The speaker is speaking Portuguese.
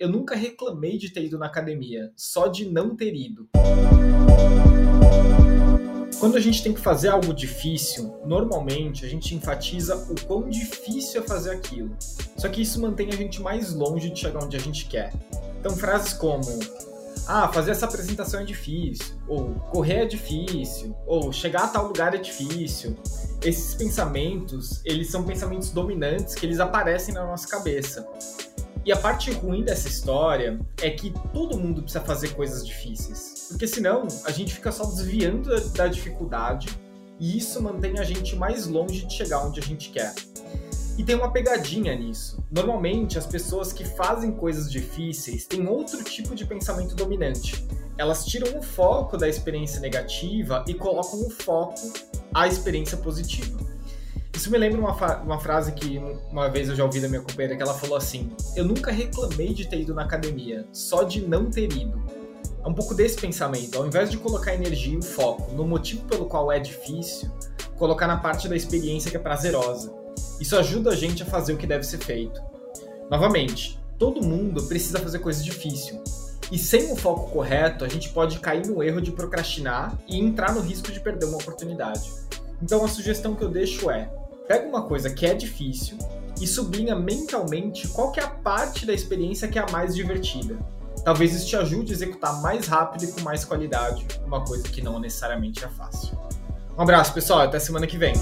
eu nunca reclamei de ter ido na academia, só de não ter ido. Quando a gente tem que fazer algo difícil, normalmente a gente enfatiza o quão difícil é fazer aquilo. Só que isso mantém a gente mais longe de chegar onde a gente quer. Então, frases como: Ah, fazer essa apresentação é difícil, ou correr é difícil, ou chegar a tal lugar é difícil. Esses pensamentos, eles são pensamentos dominantes que eles aparecem na nossa cabeça. E a parte ruim dessa história é que todo mundo precisa fazer coisas difíceis. Porque senão a gente fica só desviando da dificuldade e isso mantém a gente mais longe de chegar onde a gente quer. E tem uma pegadinha nisso. Normalmente, as pessoas que fazem coisas difíceis têm outro tipo de pensamento dominante. Elas tiram o foco da experiência negativa e colocam o foco à experiência positiva. Isso me lembra uma, uma frase que uma vez eu já ouvi da minha companheira que ela falou assim: Eu nunca reclamei de ter ido na academia, só de não ter ido. É um pouco desse pensamento. Ao invés de colocar energia e foco no motivo pelo qual é difícil, colocar na parte da experiência que é prazerosa. Isso ajuda a gente a fazer o que deve ser feito. Novamente, todo mundo precisa fazer coisa difícil. E sem o foco correto, a gente pode cair no erro de procrastinar e entrar no risco de perder uma oportunidade. Então a sugestão que eu deixo é: pega uma coisa que é difícil e sublinha mentalmente qual é a parte da experiência que é a mais divertida. Talvez isso te ajude a executar mais rápido e com mais qualidade uma coisa que não necessariamente é fácil. Um abraço, pessoal, até semana que vem.